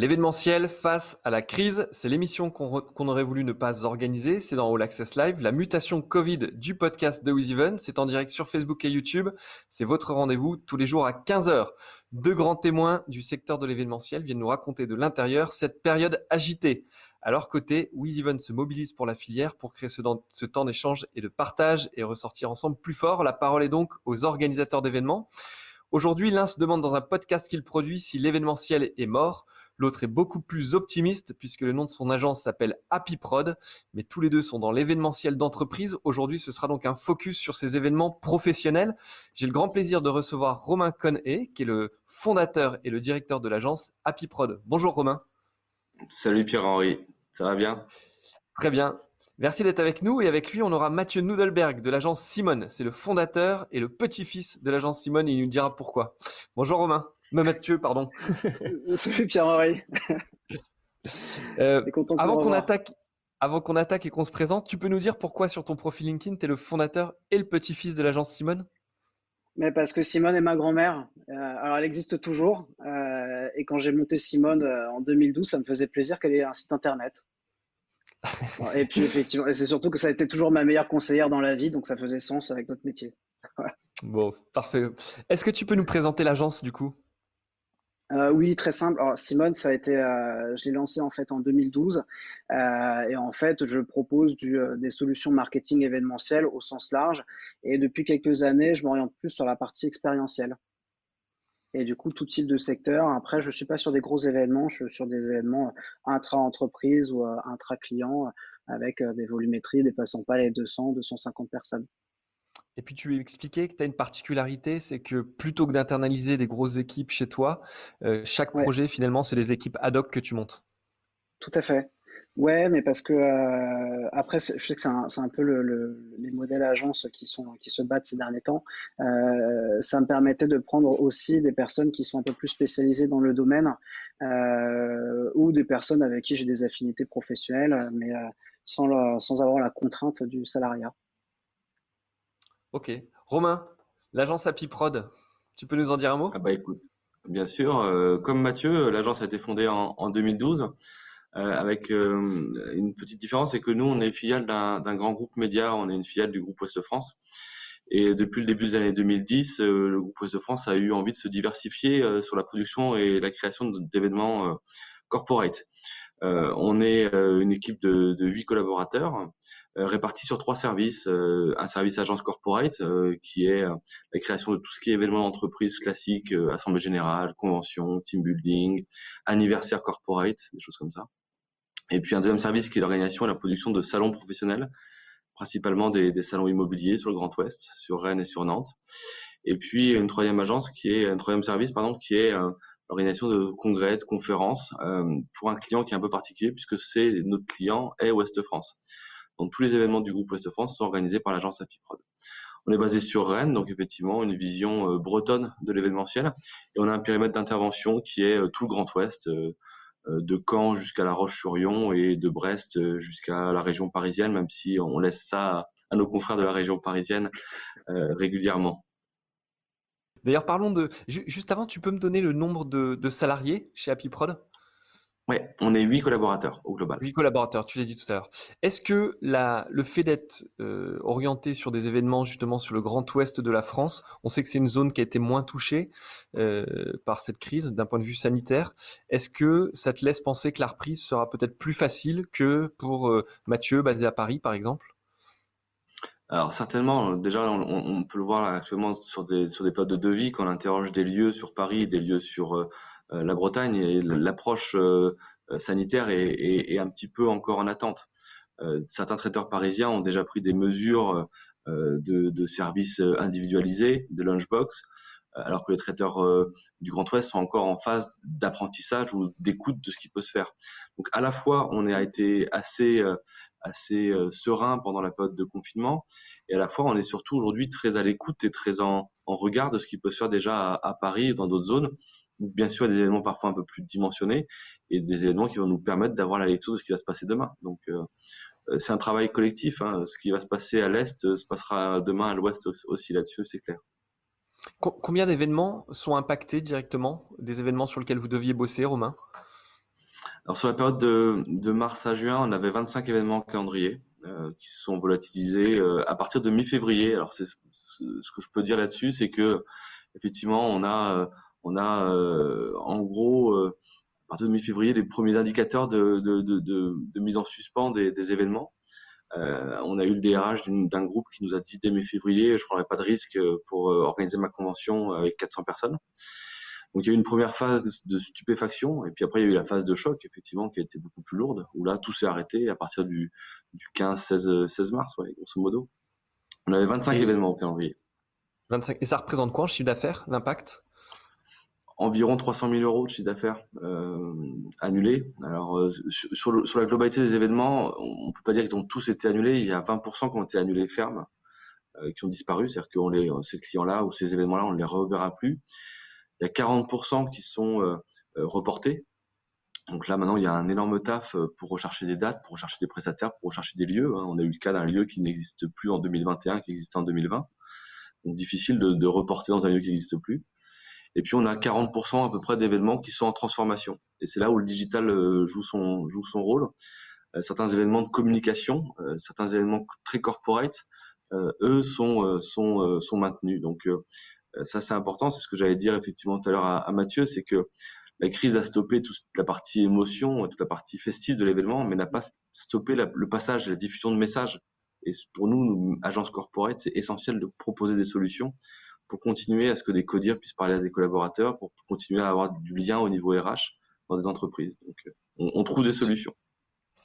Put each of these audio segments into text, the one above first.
L'événementiel face à la crise, c'est l'émission qu'on aurait voulu ne pas organiser. C'est dans All Access Live. La mutation Covid du podcast de WizEven, c'est en direct sur Facebook et YouTube. C'est votre rendez-vous tous les jours à 15h. Deux grands témoins du secteur de l'événementiel viennent nous raconter de l'intérieur cette période agitée. À leur côté, WizEven se mobilise pour la filière pour créer ce, ce temps d'échange et de partage et ressortir ensemble plus fort. La parole est donc aux organisateurs d'événements. Aujourd'hui, l'un se demande dans un podcast qu'il produit si l'événementiel est mort. L'autre est beaucoup plus optimiste puisque le nom de son agence s'appelle Happy Prod, mais tous les deux sont dans l'événementiel d'entreprise. Aujourd'hui, ce sera donc un focus sur ces événements professionnels. J'ai le grand plaisir de recevoir Romain Conhay, qui est le fondateur et le directeur de l'agence Happy Prod. Bonjour Romain. Salut Pierre-Henri, ça va bien? Très bien. Merci d'être avec nous et avec lui, on aura Mathieu Nudelberg de l'agence Simone. C'est le fondateur et le petit-fils de l'agence Simone et il nous dira pourquoi. Bonjour Romain. Mais Mathieu, pardon. Salut Pierre-Henri. Euh, avant qu'on attaque, avant qu'on attaque et qu'on se présente, tu peux nous dire pourquoi sur ton profil LinkedIn, tu es le fondateur et le petit-fils de l'agence Simone? Mais parce que Simone est ma grand-mère. Euh, alors, elle existe toujours. Euh, et quand j'ai monté Simone en 2012, ça me faisait plaisir qu'elle ait un site internet. et puis, effectivement, c'est surtout que ça a été toujours ma meilleure conseillère dans la vie, donc ça faisait sens avec notre métier. bon, parfait. Est-ce que tu peux nous présenter l'agence du coup? Euh, oui, très simple. Alors, Simone, ça a été, euh, je l'ai lancé en fait en 2012, euh, et en fait, je propose des solutions marketing événementiel au sens large. Et depuis quelques années, je m'oriente plus sur la partie expérientielle. Et du coup, tout type de secteur. Après, je suis pas sur des gros événements, je suis sur des événements intra-entreprise ou intra-client avec des volumétries dépassant pas les 200, 250 personnes. Et puis tu expliquais que tu as une particularité, c'est que plutôt que d'internaliser des grosses équipes chez toi, euh, chaque projet finalement c'est des équipes ad hoc que tu montes. Tout à fait. Ouais, mais parce que euh, après, je sais que c'est un, un, peu le, les modèles agences qui sont qui se battent ces derniers temps. Euh, ça me permettait de prendre aussi des personnes qui sont un peu plus spécialisées dans le domaine ou des personnes avec qui j'ai des affinités professionnelles, mais sans, sans avoir la contrainte du salariat. Ok. Romain, l'agence Happy Prod, tu peux nous en dire un mot? Ah bah écoute, bien sûr, euh, comme Mathieu, l'agence a été fondée en, 2012 euh, avec euh, une petite différence, c'est que nous, on est filiale d'un grand groupe média, on est une filiale du groupe Ouest France. Et depuis le début des années 2010, le groupe Ouest France a eu envie de se diversifier sur la production et la création d'événements corporate. On est une équipe de huit collaborateurs euh, répartis sur trois services. Euh, un service agence corporate euh, qui est la création de tout ce qui est événement d'entreprise classique, assemblée générale, convention, team building, anniversaire corporate, des choses comme ça. Et puis un deuxième service qui est l'organisation et la production de salons professionnels, principalement des, des, salons immobiliers sur le Grand Ouest, sur Rennes et sur Nantes. Et puis une troisième agence qui est un troisième service pardon qui est l'organisation de congrès, de conférences euh, pour un client qui est un peu particulier puisque c'est notre client est Ouest France. Donc tous les événements du groupe Ouest France sont organisés par l'agence Apiprod. On est basé sur Rennes, donc effectivement une vision euh, bretonne de l'événementiel. Et on a un périmètre d'intervention qui est euh, tout le Grand Ouest, de Caen jusqu'à La Roche-sur-Yon et de Brest jusqu'à la région parisienne, même si on laisse ça à nos confrères de la région parisienne régulièrement. D'ailleurs, parlons de. Juste avant, tu peux me donner le nombre de, de salariés chez Apiprod oui, on est huit collaborateurs au global. Huit collaborateurs, tu l'as dit tout à l'heure. Est-ce que la, le fait d'être euh, orienté sur des événements justement sur le grand ouest de la France, on sait que c'est une zone qui a été moins touchée euh, par cette crise d'un point de vue sanitaire. Est-ce que ça te laisse penser que la reprise sera peut-être plus facile que pour euh, Mathieu basé à Paris par exemple? Alors certainement, déjà on, peut le voir actuellement sur des sur des périodes de devis quand on interroge des lieux sur Paris, des lieux sur euh, la Bretagne et l'approche euh, sanitaire est, un petit peu encore en attente. Euh, certains traiteurs parisiens ont déjà pris des mesures de, services individualisés, de lunchbox, alors que les traiteurs du Grand Ouest sont encore en phase d'apprentissage ou d'écoute de ce qui peut se faire. Donc à la fois, on a été assez assez serein pendant la période de confinement, et à la fois, on est surtout aujourd'hui très à l'écoute et très en, regard de ce qui peut se faire déjà à, Paris et dans d'autres zones, bien sûr des éléments parfois un peu plus dimensionnés et des éléments qui vont nous permettre d'avoir la lecture de ce qui va se passer demain. Donc euh, euh, c'est un travail collectif. Hein. Ce qui va se passer à l'est euh, se passera demain à l'ouest aussi là-dessus, c'est clair. Combien d'événements sont impactés directement? Des événements sur lesquels vous deviez bosser, Romain? Alors sur la période de, mars à juin, on avait 25 événements en calendrier euh, qui sont volatilisés euh, à partir de mi-février. Alors ce que je peux dire là-dessus, c'est que effectivement on a euh, a en gros à partir de mi-février les premiers indicateurs de, mise en suspens des, événements. on a eu le DRH d'un groupe qui nous a dit dès mi-février, je prendrai pas de risque pour organiser ma convention avec 400 personnes. Donc il y a eu une première phase de stupéfaction, et puis après il y a eu la phase de choc, effectivement, qui a été beaucoup plus lourde, où là tout s'est arrêté à partir du, du 15, 16, 16 mars, ouais, grosso modo. On avait 25 événements au calendrier. 25. Et ça représente quoi en chiffre d'affaires, l'impact? Environ 300 000 euros de chiffre d'affaires euh, annulés. Alors euh, sur, sur, la globalité des événements, on ne peut pas dire qu'ils ont tous été annulés. Il y a 20% qui ont été annulés fermes, euh, qui ont disparu, c'est-à-dire que ces clients-là ou ces événements-là, on ne les reverra plus. Il y a 40% qui sont euh, euh, reportés. Donc là, maintenant, il y a un énorme taf euh, pour rechercher des dates, pour rechercher des prestataires, pour rechercher des lieux. Hein. On a eu le cas d'un lieu qui n'existe plus en 2021, qui existait en 2020. Donc difficile de, de reporter dans un lieu qui n'existe plus. Et puis on a 40% à peu près d'événements qui sont en transformation. Et c'est là où le digital joue son joue son rôle. certains événements de communication, certains événements très corporate, eux sont sont sont maintenus. Donc ça, c'est important. C'est ce que j'allais dire effectivement tout à l'heure à, Mathieu, c'est que la crise a stoppé toute la partie émotion, toute la partie festive de l'événement, mais n'a pas stoppé le passage et la diffusion de messages. Et pour nous, nous agence corporate, c'est essentiel de proposer des solutions pour continuer à ce que des codires puissent parler à des collaborateurs, pour continuer à avoir du lien au niveau RH dans des entreprises. Donc, euh, on trouve des solutions.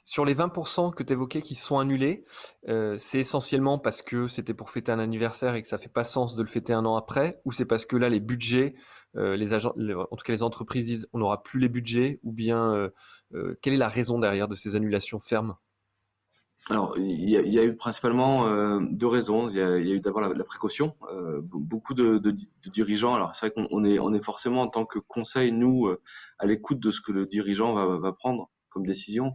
Sur les 20% que tu évoquais qui sont annulés, euh, c'est essentiellement parce que c'était pour fêter un anniversaire et que ça fait pas sens de le fêter un an après, ou c'est parce que là les budgets, euh, les en tout cas les entreprises disent on n'aura plus les budgets, ou bien euh, quelle est la raison derrière de ces annulations fermes? Alors, il y, a, eu principalement deux raisons. Il y a, eu d'abord la, précaution. beaucoup de, dirigeants. Alors, c'est vrai qu'on est, forcément en tant que conseil, nous, à l'écoute de ce que le dirigeant va prendre comme décision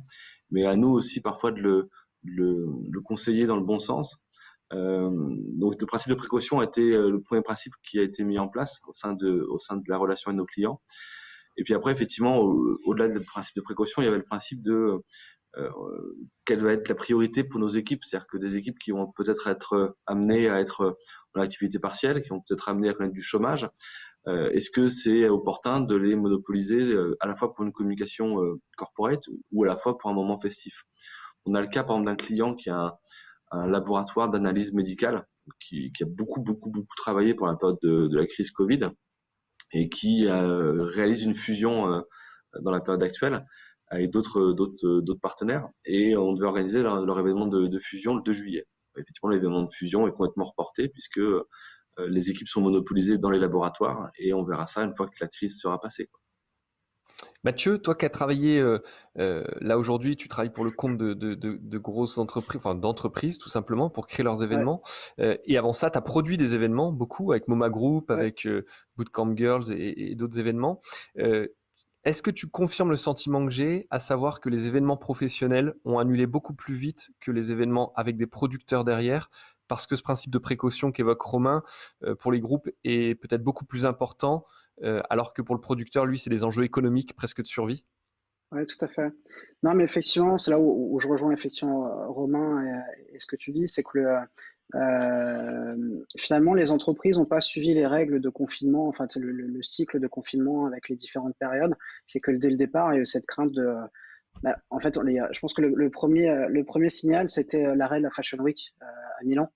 mais à nous aussi parfois de le, le, le conseiller dans le bon sens. Euh, donc le principe de précaution a été euh, le premier principe qui a été mis en place au sein de, au sein de la relation avec nos clients. Et puis après, effectivement, au-delà du principe de précaution, il y avait le principe de euh, quelle va être la priorité pour nos équipes. C'est-à-dire que des équipes qui vont peut-être être amenées à être en activité partielle, qui vont peut-être amenées à connaître du chômage, est-ce que c'est opportun de les monopoliser euh, à la fois pour une communication euh, corporate ou à la fois pour un moment festif? On a le cas par exemple d'un client qui a un, laboratoire d'analyse médicale qui, a beaucoup beaucoup beaucoup travaillé pour la période de, la crise Covid et qui réalise une fusion dans la période actuelle avec d'autres d'autres partenaires et on devait organiser leur, événement de, fusion le 2 juillet. Effectivement, l'événement de fusion est complètement reporté puisque euh, les équipes sont monopolisées dans les laboratoires et on verra ça une fois que la crise sera passée. Mathieu, toi qui as travaillé euh, euh, là aujourd'hui, tu travailles pour le compte de, grosses entreprises, enfin d'entreprises tout simplement pour créer leurs événements. et avant ça, tu as produit des événements beaucoup avec MoMA Group, avec Bootcamp Girls et, et d'autres événements. Est-ce que tu confirmes le sentiment que j'ai, à savoir que les événements professionnels ont annulé beaucoup plus vite que les événements avec des producteurs derrière parce que ce principe de précaution qu'évoque Romain euh, pour les groupes est peut-être beaucoup plus important, euh, alors que pour le producteur, lui, c'est des enjeux économiques presque de survie. Oui, tout à fait. Non, mais effectivement, c'est là où, je rejoins effectivement euh, Romain et, ce que tu dis, c'est que finalement, les entreprises n'ont pas suivi les règles de confinement, enfin le, cycle de confinement avec les différentes périodes. C'est que dès le départ, il y a eu cette crainte de, bah, en fait, je pense que le, premier, le premier signal, c'était l'arrêt de la Fashion Week à Milan.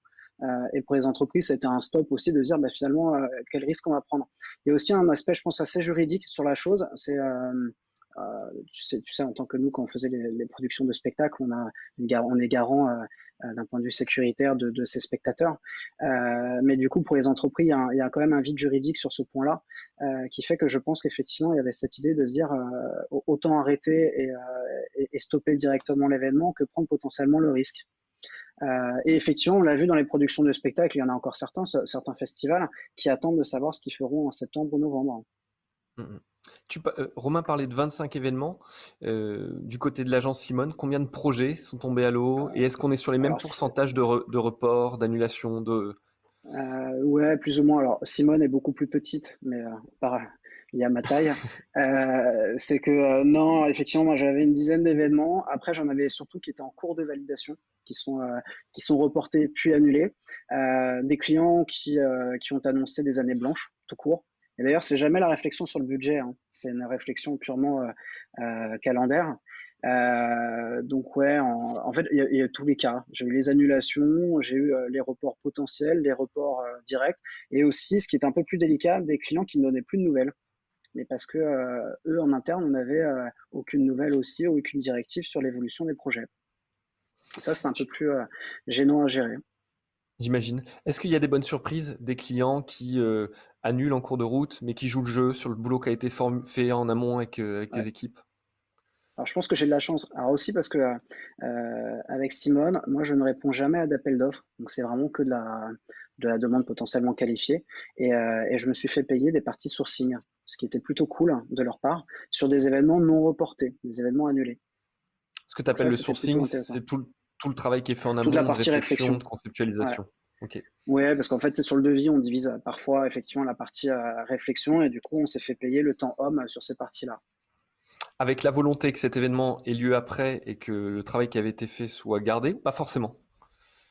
Euh, et pour les entreprises, c'était un stop aussi de dire bah, finalement euh, quel risque on va prendre. Il y a aussi un aspect, je pense, assez juridique sur la chose. C'est euh, tu sais, en tant que nous, quand on faisait les, productions de spectacles, on, est garant d'un point de vue sécuritaire de, ces spectateurs. Mais du coup, pour les entreprises, il y, a, quand même un vide juridique sur ce point-là, qui fait que je pense qu'effectivement, il y avait cette idée de se dire autant arrêter et stopper directement l'événement que prendre potentiellement le risque. Euh, et effectivement, on l'a vu dans les productions de spectacles, il y en a encore certains, certains festivals qui attendent de savoir ce qu'ils feront en septembre ou novembre. Mmh, mmh. Tu, euh, Romain parlait de 25 événements. Euh, du côté de l'agence Simone, combien de projets sont tombés à l'eau Et est-ce qu'on est sur les mêmes pourcentages de, de reports, d'annulations de... ouais, plus ou moins. Alors, Simone est beaucoup plus petite, mais par, lié à ma taille. c'est que non, effectivement, moi j'avais une dizaine d'événements. Après, j'en avais surtout qui étaient en cours de validation, qui sont qui sont reportés puis annulés. des clients qui qui ont annoncé des années blanches, tout court. Et d'ailleurs, c'est jamais la réflexion sur le budget. Hein. C'est une réflexion purement calendaire. Euh, donc ouais, en, fait, il y, a tous les cas. J'ai eu les annulations, j'ai eu euh, les reports potentiels, les reports euh, directs, et aussi, ce qui est un peu plus délicat, des clients qui ne donnaient plus de nouvelles. Mais parce que eux, en interne, on n'avait aucune nouvelle aussi, ou aucune directive sur l'évolution des projets. Ça, c'est un peu plus gênant à gérer. J'imagine. Est-ce qu'il y a des bonnes surprises des clients qui annulent en cours de route, mais qui jouent le jeu sur le boulot qui a été fait en amont avec, avec tes équipes? Alors, je pense que j'ai de la chance. Alors aussi parce que euh, avec Simone, moi, je ne réponds jamais à d'appels d'offres. Donc, c'est vraiment que de la, de la demande potentiellement qualifiée. Et, euh, et, je me suis fait payer des parties sourcing, ce qui était plutôt cool de leur part, sur des événements non reportés, des événements annulés. Ce que tu appelles le sourcing, c'est tout, tout, le travail qui est fait en amont, de réflexion, réflexion, de conceptualisation. Ouais. Ouais, parce qu'en fait, c'est sur le devis, on divise parfois effectivement la partie euh, réflexion et du coup, on s'est fait payer le temps homme sur ces parties-là avec la volonté que cet événement ait lieu après et que le travail qui avait été fait soit gardé Pas forcément?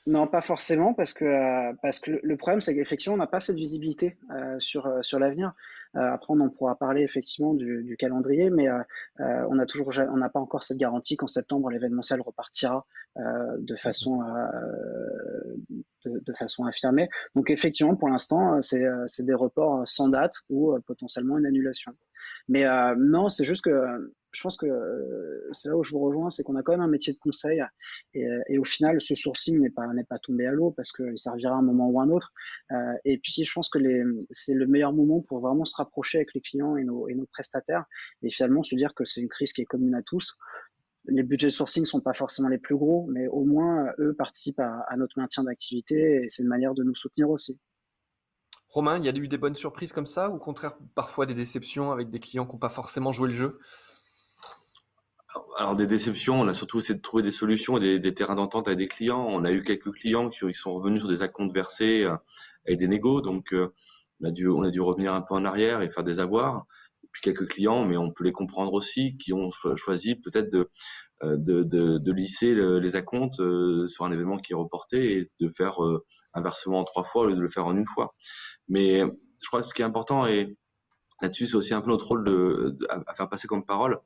Non, pas forcément, parce que, euh, parce que le problème, c'est qu'effectivement, on n'a pas cette visibilité euh, sur, euh, sur l'avenir. après, on pourra parler effectivement du, calendrier, mais on n'a toujours, on n'a pas encore cette garantie qu'en septembre, l'événementiel repartira de façon, de, de, façon affirmée. Donc, effectivement, pour l'instant, c'est des reports sans date ou potentiellement une annulation. Mais euh, non, c'est juste que je pense que euh, c'est là où je vous rejoins, c'est qu'on a quand même un métier de conseil et, et au final, ce sourcing n'est pas pas tombé à l'eau parce qu'il servira à un moment ou à un autre. Euh, et puis, je pense que c'est le meilleur moment pour vraiment se rapprocher avec les clients et nos, et nos prestataires et finalement se dire que c'est une crise qui est commune à tous. Les budgets de sourcing sont pas forcément les plus gros, mais au moins eux participent à, à notre maintien d'activité et c'est une manière de nous soutenir aussi. Romain, il y a eu des bonnes surprises comme ça ou au contraire parfois des déceptions avec des clients qui n'ont pas forcément joué le jeu? Alors des déceptions, on a surtout essayé de trouver des solutions et des, terrains d'entente avec des clients. On a eu quelques clients qui sont revenus sur des acomptes versés euh, avec des négos, donc euh, on a dû revenir un peu en arrière et faire des avoirs. Et puis quelques clients, mais on peut les comprendre aussi, qui ont choisi peut-être de, euh, lisser les acomptes sur un événement qui est reporté et de faire un versement en trois fois au lieu de le faire en une fois. Mais je crois que ce qui est important, et là-dessus, c'est aussi un peu notre rôle de, à faire passer comme parole,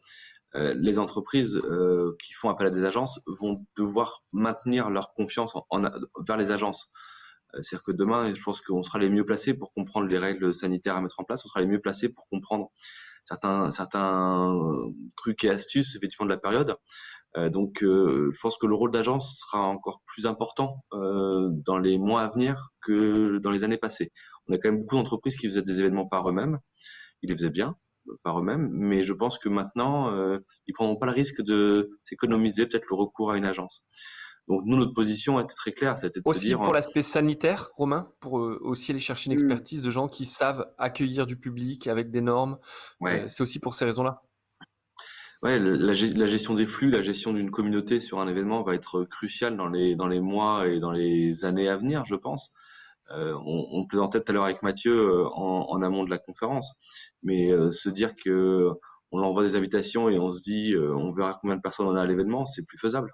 euh, les entreprises euh, qui font appel à des agences vont devoir maintenir leur confiance en, vers les agences. Euh, c'est-à-dire que demain, je pense qu'on sera les mieux placés pour comprendre les règles sanitaires à mettre en place, on sera les mieux placés pour comprendre certains, certains trucs et astuces effectivement de la période. Euh, donc, euh, je pense que le rôle d'agence sera encore plus important euh, dans les mois à venir que dans les années passées. On a quand même beaucoup d'entreprises qui faisaient des événements par eux-mêmes. Ils les faisaient bien par eux-mêmes, mais je pense que maintenant, euh, ils prendront pas le risque de s'économiser peut-être le recours à une agence. Donc nous, notre position était très claire, c'était de aussi se dire... pour l'aspect sanitaire, Romain, pour aussi aller chercher une hmm. expertise de gens qui savent accueillir du public avec des normes. Ouais. c'est aussi pour ces raisons-là ouais, la, gestion des flux, la gestion d'une communauté sur un événement va être cruciale dans les, dans les mois et dans les années à venir, je pense. Euh, on, on plaisantait tout à l'heure avec Mathieu euh, en, en, amont de la conférence, mais euh, se dire que on envoie des invitations et on se dit euh, on verra combien de personnes on a à l'événement, c'est plus faisable.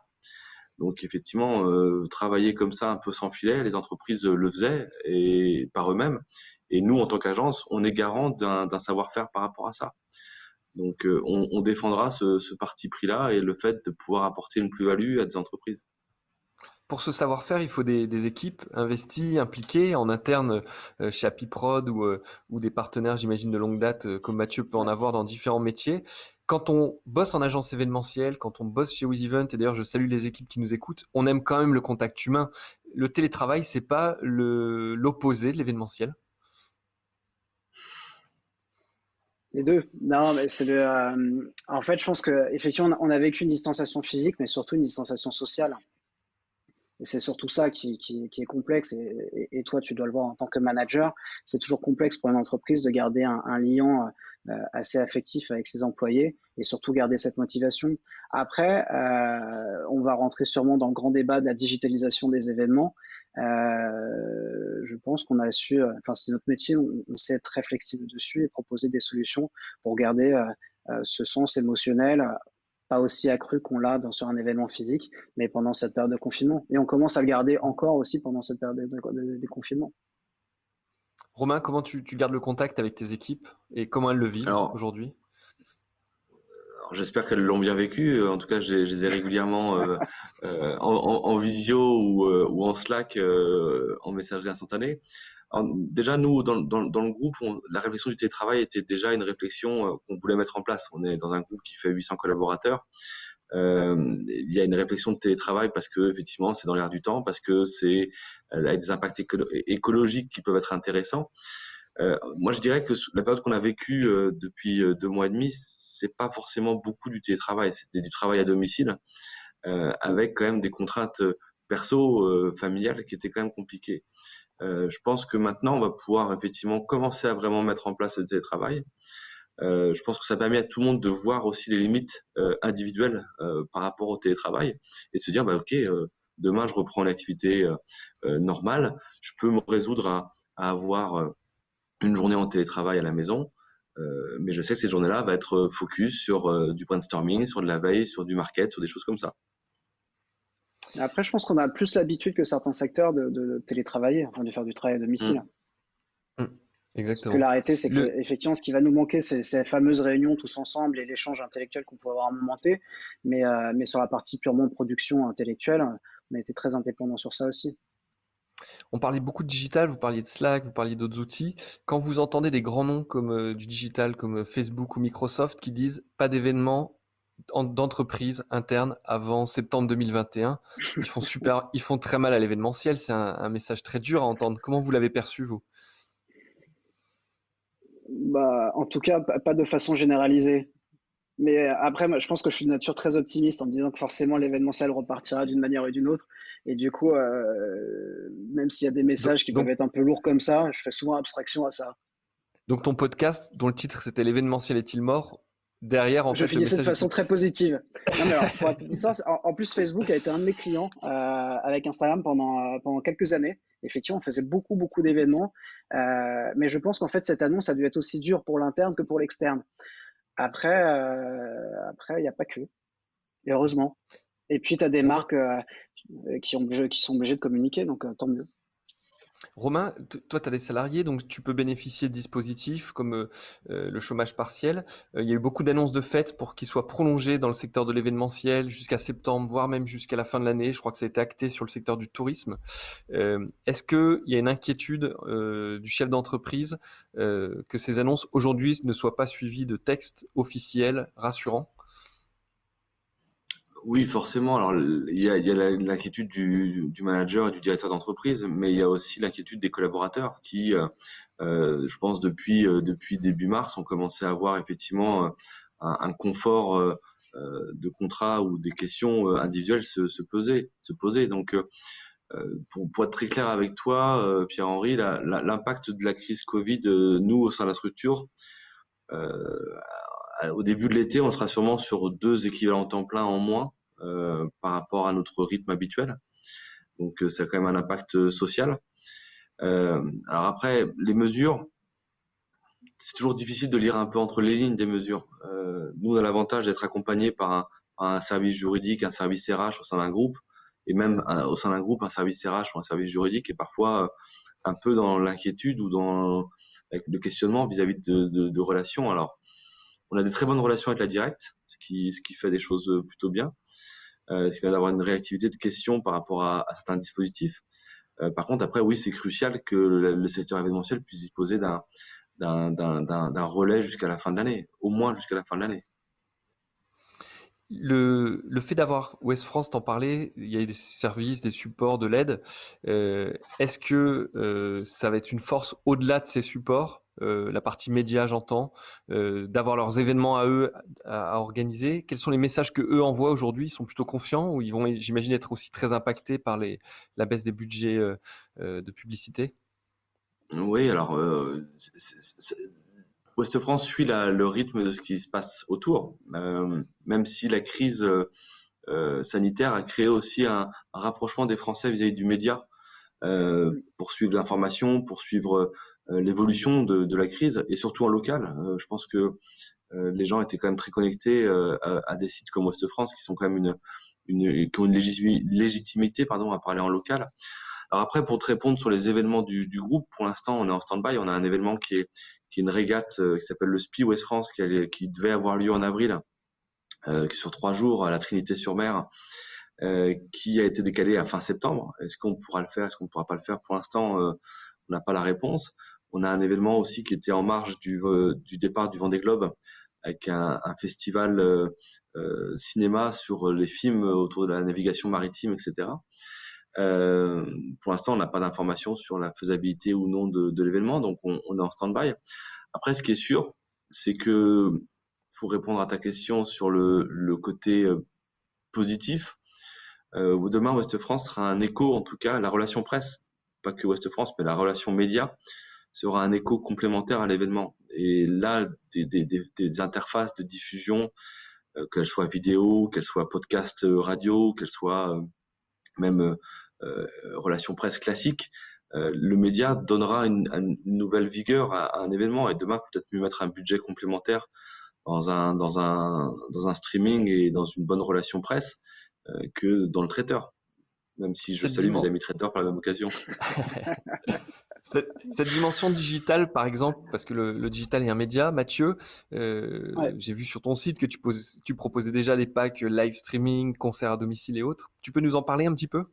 Donc effectivement, travailler comme ça un peu sans filet, les entreprises le faisaient et par eux-mêmes. Et nous, en tant qu'agence, on est garant d'un savoir-faire par rapport à ça. Donc, euh, on, défendra ce, parti pris-là et le fait de pouvoir apporter une plus-value à des entreprises. Pour ce savoir-faire, il faut des, équipes investies, impliquées en interne euh, chez Apiprod ou, euh, ou des partenaires, j'imagine, de longue date, comme Mathieu peut en avoir dans différents métiers. Quand on bosse en agence événementielle, quand on bosse chez WizEvent, et d'ailleurs je salue les équipes qui nous écoutent, on aime quand même le contact humain. Le télétravail, c'est pas l'opposé de l'événementiel? Les deux. Non, mais c'est le. Euh, en fait, je pense que effectivement, on a vécu une distanciation physique, mais surtout une distanciation sociale. Et c'est surtout ça qui, qui, qui est complexe. Et, et, toi, tu dois le voir en tant que manager. C'est toujours complexe pour une entreprise de garder un, un lien euh, assez affectif avec ses employés et surtout garder cette motivation. Après, euh, on va rentrer sûrement dans le grand débat de la digitalisation des événements. je pense qu'on a su, enfin c'est notre métier, on, sait être très flexible dessus et proposer des solutions pour garder ce sens émotionnel pas aussi accru qu'on l'a dans sur un événement physique, mais pendant cette période de confinement. Et on commence à le garder encore aussi pendant cette période de, confinement. Romain, comment tu, gardes le contact avec tes équipes et comment elles le vivent aujourd'hui? J'espère qu'elles l'ont bien vécu. En tout cas, je, les ai régulièrement euh, euh, en, visio ou, euh, ou, en Slack, en messagerie instantanée. Déjà, nous, dans, le groupe, la réflexion du télétravail était déjà une réflexion qu'on voulait mettre en place. On est dans un groupe qui fait 800 collaborateurs. il y a une réflexion de télétravail parce que effectivement c'est dans l'air du temps, parce que c'est avec des impacts écologiques qui peuvent être intéressants. Euh, moi, je dirais que la période qu'on a vécue euh, depuis euh, deux mois et demi, c'est pas forcément beaucoup du télétravail. C'était du travail à domicile, avec quand même des contraintes perso, familiales, qui étaient quand même compliquées. Je pense que maintenant, on va pouvoir effectivement commencer à vraiment mettre en place le télétravail. je pense que ça permet à tout le monde de voir aussi les limites individuelles par rapport au télétravail et de se dire, bah, ok, demain je reprends l'activité normale, je peux me résoudre à, à avoir une journée en télétravail à la maison. Euh, mais je sais que cette journée-là va être focus sur euh, du brainstorming, sur de la veille, sur du market, sur des choses comme ça. Après, je pense qu'on a plus l'habitude que certains secteurs de, télétravailler, enfin de faire du travail à domicile. Mmh. Mmh. Exactement. Ce que l'arrêté, c'est que effectivement, ce qui va nous manquer, c'est ces fameuses réunions tous ensemble et l'échange intellectuel qu'on peut avoir à un moment T. Mais, euh, mais sur la partie purement production intellectuelle, on a été très indépendant sur ça aussi. On parlait beaucoup de digital, vous parliez de Slack, vous parliez d'autres outils. Quand vous entendez des grands noms comme euh, du digital, comme euh, Facebook ou Microsoft, qui disent pas d'événement d'entreprise interne avant septembre 2021, ils font super, ils font très mal à l'événementiel. C'est un, message très dur à entendre. Comment vous l'avez perçu vous? Bah, en tout cas, pas de façon généralisée. Mais après, je pense que je suis de nature très optimiste en me disant que forcément l'événementiel repartira d'une manière ou d'une autre. Et du coup, euh, même s'il y a des messages qui peuvent être un peu lourds comme ça, je fais souvent abstraction à ça. Donc ton podcast, dont le titre c'était l'événementiel est-il mort Derrière, en je fait, finis de façon très positive. en, plus, Facebook a été un de mes clients euh, avec Instagram pendant, pendant quelques années. Effectivement, on faisait beaucoup, beaucoup d'événements. mais je pense qu'en fait, cette annonce a dû être aussi dure pour l'interne que pour l'externe. Après, euh, après, il n'y a pas que. heureusement. Et puis, tu as des marques euh, qui, ont, qui sont obligées de communiquer, donc euh, tant mieux. Romain, toi, tu as des salariés, donc tu peux bénéficier de dispositifs comme euh, euh, le chômage partiel. Euh, il y a eu beaucoup d'annonces de fêtes pour qu'ils soient prolongés dans le secteur de l'événementiel jusqu'à septembre, voire même jusqu'à la fin de l'année. Je crois que ça a été acté sur le secteur du tourisme. Est-ce qu'il y a une inquiétude du chef d'entreprise que ces annonces aujourd'hui ne soient pas suivies de textes officiels rassurants? Oui, forcément. Alors, il y a, l'inquiétude du, manager et du directeur d'entreprise, mais il y a aussi l'inquiétude des collaborateurs qui, euh, euh, je pense, depuis, euh, depuis début mars, ont commencé à avoir effectivement un, confort de contrat ou des questions individuelles se, se, se poser. Donc, pour, être très clair avec toi, Pierre-Henri, l'impact de la crise Covid, nous, au sein de la structure, au début de l'été, on sera sûrement sur deux équivalents temps plein en moins euh, par rapport à notre rythme habituel. Donc, euh, ça a quand même un impact euh, social. alors après, les mesures, c'est toujours difficile de lire un peu entre les lignes des mesures. nous, on a l'avantage d'être accompagnés par un, service juridique, un service RH au sein d'un groupe, et même au sein d'un groupe, un service RH ou un service juridique est parfois un peu dans l'inquiétude ou dans le questionnement vis-à-vis de, relations. Alors, on a des très bonnes relations avec la directe, ce qui, fait des choses plutôt bien, euh, ce qui va d'avoir une réactivité de questions par rapport à, certains dispositifs. Euh, par contre, après, oui, c'est crucial que le, secteur événementiel puisse disposer d'un relais jusqu'à la fin de l'année, au moins jusqu'à la fin de l'année. Le, fait d'avoir West France, t'en parlais, il y a des services, des supports, de l'aide. Euh, Est-ce que euh, ça va être une force au-delà de ces supports euh, la partie média, j'entends, d'avoir leurs événements à eux à, organiser? Quels sont les messages que eux envoient aujourd'hui? Ils sont plutôt confiants ou ils vont, j'imagine, être aussi très impactés par la baisse des budgets de publicité? Oui, alors Ouest France suit le rythme de ce qui se passe autour, même si la crise sanitaire a créé aussi un, rapprochement des Français vis-à-vis du média. pour suivre l'information, pour suivre l'évolution de, la crise et surtout en local. je pense que les gens étaient quand même très connectés à, des sites comme Ouest France qui sont quand même une, ont une légitimité pardon à parler en local. Alors après, pour te répondre sur les événements du groupe, pour l'instant, on est en stand-by. On a un événement qui est, qui est une régate qui s'appelle le SPI West France, qui, devait avoir lieu en avril, euh, sur trois jours à la Trinité-sur-Mer, euh, qui a été décalé à fin septembre. Est-ce qu'on pourra le faire? Est-ce qu'on ne pourra pas le faire? Pour l'instant, euh, on n'a pas la réponse. On a un événement aussi qui était en marge du, euh, départ du Vendée Globe, avec un, festival euh, euh, cinéma sur les films autour de la navigation maritime, etc. Euh, pour l'instant, on n'a pas d'informations sur la faisabilité ou non de, l'événement, donc on, est en stand-by. Après, ce qui est sûr, c'est que pour répondre à ta question sur le, côté positif, euh, demain, Ouest France sera un écho, en tout cas, la relation presse, pas que Ouest France, mais la relation média, sera un écho complémentaire à l'événement. Et là, des, interfaces de diffusion, euh, qu'elles soient vidéo, qu'elles soient podcast euh, radio, qu'elles soient euh, même euh, relation presse classique, le média donnera une, une, nouvelle vigueur à, à, un événement. Et demain, peut-être mieux mettre un budget complémentaire dans un, dans un, dans un streaming et dans une bonne relation presse euh, que dans le traiteur. Même si je salue mes amis traiteurs par la même occasion. cette, cette, dimension digitale, par exemple, parce que le, le digital est un média, Mathieu, euh, ouais. j'ai vu sur ton site que tu, poses, tu proposais déjà des packs live streaming, concerts à domicile et autres. Tu peux nous en parler un petit peu?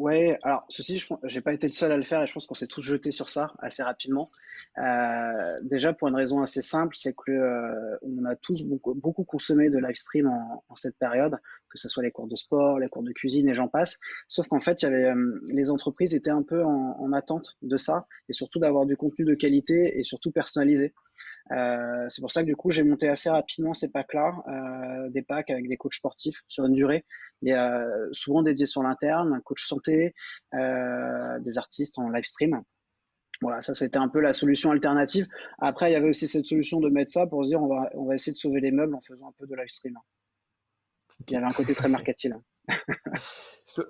Ouais, alors ceci, je n'ai pas été le seul à le faire et je pense qu'on s'est tous jetés sur ça assez rapidement. Euh, déjà pour une raison assez simple, c'est que euh, on a tous beaucoup, consommé de live stream en, en, cette période, que ce soit les cours de sport, les cours de cuisine et j'en passe. Sauf qu'en fait, y avait, euh, les entreprises étaient un peu en, en attente de ça et surtout d'avoir du contenu de qualité et surtout personnalisé. Euh, c'est pour ça que du coup j'ai monté assez rapidement ces packs-là, euh, des packs avec des coachs sportifs sur une durée, et euh, souvent dédiés sur l'interne, un coach santé, euh, des artistes en live stream. Voilà, ça c'était un peu la solution alternative. Après, il y avait aussi cette solution de mettre ça pour se dire on va, on va essayer de sauver les meubles en faisant un peu de live stream. Il y avait un côté très marketing.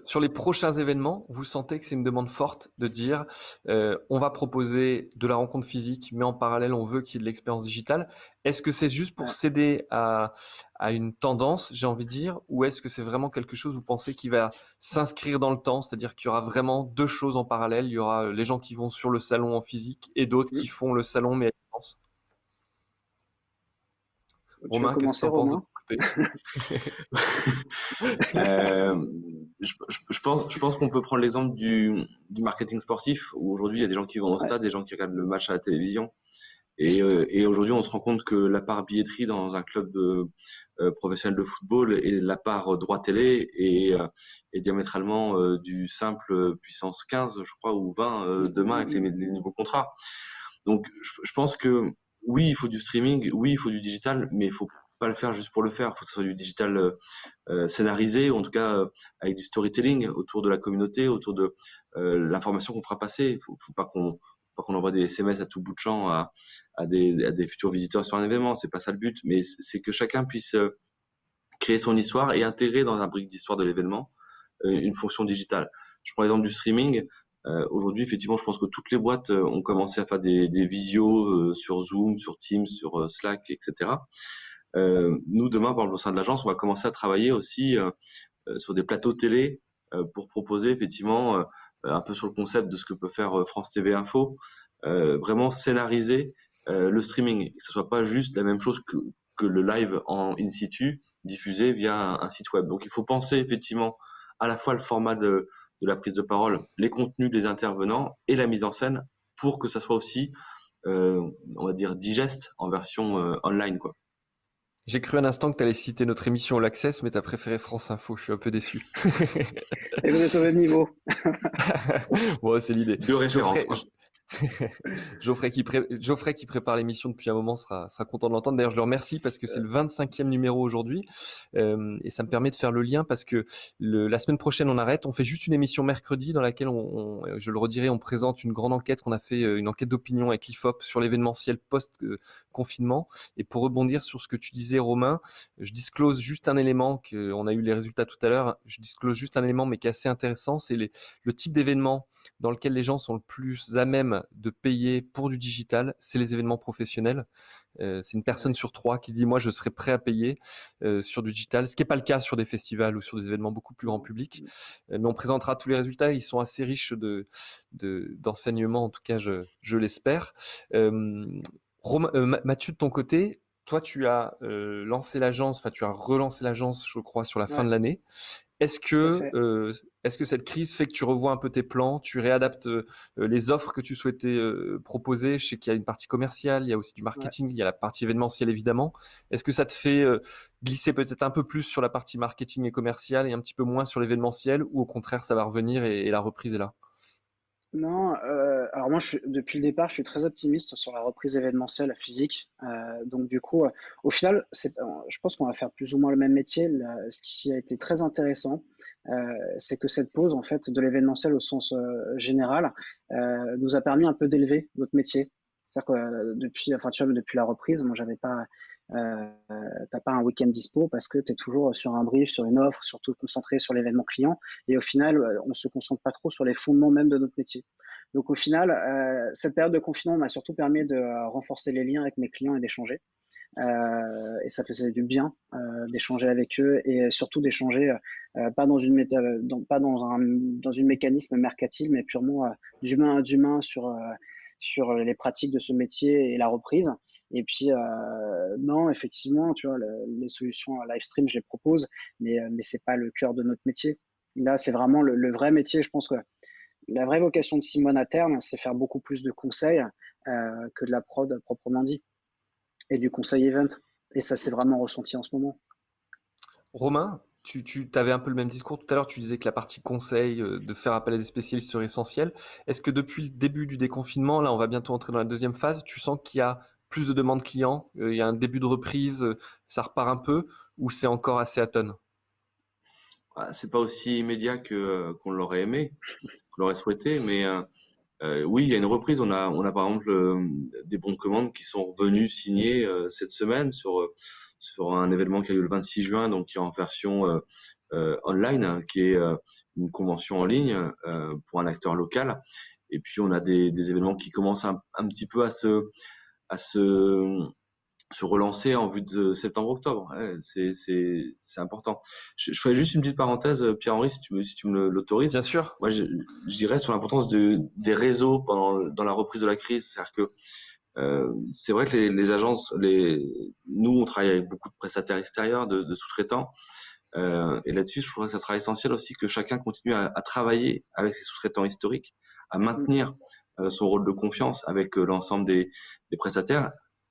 Sur les prochains événements, vous sentez que c'est une demande forte de dire euh, on va proposer de la rencontre physique, mais en parallèle, on veut qu'il y ait de l'expérience digitale. Est-ce que c'est juste pour céder à, à une tendance, j'ai envie de dire, ou est-ce que c'est vraiment quelque chose, vous pensez, qui va s'inscrire dans le temps C'est-à-dire qu'il y aura vraiment deux choses en parallèle. Il y aura les gens qui vont sur le salon en physique et d'autres oui. qui font le salon, mais à distance? Romain, qu'est-ce que tu penses? euh, je, je, pense, je pense qu'on peut prendre l'exemple du, du, marketing sportif où aujourd'hui il y a des gens qui vont au stade, ouais. des gens qui regardent le match à la télévision. Et, euh, et aujourd'hui, on se rend compte que la part billetterie dans un club de, euh, professionnel de football et la part droit télé est, est diamétralement du simple puissance 15, je crois, ou 20 demain avec les, les, nouveaux contrats. Donc, je, je pense que oui, il faut du streaming, oui, il faut du digital, mais il faut pas le faire juste pour le faire. Il faut que ce soit du digital euh, euh, scénarisé, ou en tout cas euh, avec du storytelling autour de la communauté, autour de l'information qu'on fera passer. Il faut, faut pas qu'on qu'on envoie des SMS à tout bout de champ à, à, des, futurs visiteurs sur un événement. C'est pas ça le but, mais c'est que chacun puisse créer son histoire et intégrer dans un brique d'histoire de l'événement une fonction digitale. Je prends l'exemple du streaming. Aujourd'hui, effectivement, je pense que toutes les boîtes ont commencé à faire des, des visios sur Zoom, sur Teams, sur Slack, etc. Euh, nous, demain, par exemple, au sein de l'agence, on va commencer à travailler aussi euh, euh sur des plateaux télé pour proposer effectivement un peu sur le concept de ce que peut faire France TV Info, vraiment scénariser le streaming, que ce soit pas juste la même chose que, que le live en in situ diffusé via un, un, site web. Donc, il faut penser effectivement à la fois le format de, de la prise de parole, les contenus des intervenants et la mise en scène pour que ça soit aussi, euh, on va dire, digeste en version euh, online. Quoi. J'ai cru un instant que tu allais citer notre émission l'Access, mais tu as préféré France Info. Je suis un peu déçu. Et vous êtes au même niveau. bon, c'est l'idée. De référence. Geoffrey, qui Geoffrey qui prépare l'émission depuis un moment sera, content de l'entendre. D'ailleurs, je le remercie parce que c'est le 25e numéro aujourd'hui. Euh, et ça me permet de faire le lien parce que la semaine prochaine, on arrête. On fait juste une émission mercredi dans laquelle, on, je le redirai, on présente une grande enquête qu'on a fait, euh, une enquête d'opinion avec l'IFOP sur l'événementiel post-confinement. Et pour rebondir sur ce que tu disais, Romain, je disclose juste un élément, que, on a eu les résultats tout à l'heure, je disclose juste un élément mais qui est assez intéressant, c'est le type d'événement dans lequel les gens sont le plus à même de payer pour du digital, c'est les événements professionnels. Euh, c'est une personne sur trois qui dit moi je serais prêt à payer euh, sur du digital, ce qui n'est pas le cas sur des festivals ou sur des événements beaucoup plus grand public. Euh, mais on présentera tous les résultats, ils sont assez riches de d'enseignements, en tout cas je, je l'espère. Mathieu de ton côté, toi tu as lancé l'agence, enfin tu as relancé l'agence, je crois, sur la fin de l'année. Est-ce que, euh, est-ce que cette crise fait que tu revois un peu tes plans, tu réadaptes euh, les offres que tu souhaitais euh, proposer? Je sais qu'il y a une partie commerciale, il y a aussi du marketing, il y a la partie événementielle évidemment. Est-ce que ça te fait glisser peut-être un peu plus sur la partie marketing et commerciale et un petit peu moins sur l'événementiel ou au contraire ça va revenir et, la reprise est là? Non, alors moi, je depuis le départ, je suis très optimiste sur la reprise événementielle physique. donc du coup, au final, je pense qu'on va faire plus ou moins le même métier. ce qui a été très intéressant, c'est que cette pause en fait de l'événementiel au sens général nous a permis un peu d'élever notre métier. C'est-à-dire que depuis, enfin, tu vois, depuis la reprise, moi, j'avais pas, euh, t'as pas un week-end dispo parce que tu es toujours sur un brief, sur une offre, surtout concentré sur l'événement client. Et au final, euh, on se concentre pas trop sur les fondements même de notre métier. Donc au final, euh, cette période de confinement m'a surtout permis de renforcer les liens avec mes clients et d'échanger. Euh, et ça faisait du bien euh, d'échanger avec eux et surtout d'échanger euh, pas dans une dans, pas dans un mécanisme mercantile, mais purement d'humain à d'humain sur sur les pratiques de ce métier et la reprise. Et puis, euh, non, effectivement, tu vois, les solutions live stream, je les propose, mais, euh, mais c'est pas le cœur de notre métier. Là, c'est vraiment le, vrai métier. Je pense que la vraie vocation de Simone à terme, c'est faire beaucoup plus de conseils euh, que de la prod proprement dit et du conseil event. Et ça, c'est vraiment ressenti en ce moment. Romain, tu, tu avais un peu le même discours tout à l'heure. Tu disais que la partie conseil, euh, de faire appel à des spécialistes serait essentielle. Est-ce que depuis le début du déconfinement, là, on va bientôt entrer dans la deuxième phase, tu sens qu'il y a plus de demandes clients euh, Il y a un début de reprise, euh, ça repart un peu ou c'est encore assez à tonnes ah, C'est pas aussi immédiat euh, qu'on l'aurait aimé, qu'on l'aurait souhaité, mais oui, il y a une reprise. On a, par exemple des bons de commande qui sont revenus signer cette semaine sur sur un événement qui a eu le 26 juin, donc qui est en version online, hein, qui est une convention en ligne pour un acteur local. Et puis on a des, événements qui commencent un petit peu à se à se, se relancer en vue de septembre-octobre. c'est important. Je, je, ferais juste une petite parenthèse, Pierre-Henri, si tu me, si tu me l'autorises. Bien sûr. Moi, je, je dirais sur l'importance de, des réseaux pendant, dans la reprise de la crise. C'est-à-dire que euh, c'est vrai que les, les, agences, les, nous, on travaille avec beaucoup de prestataires extérieurs, de, de sous-traitants. Euh, et là-dessus, je crois que ça sera essentiel aussi que chacun continue à, à travailler avec ses sous-traitants historiques, à maintenir euh, son rôle de confiance avec euh, l'ensemble des, des, prestataires,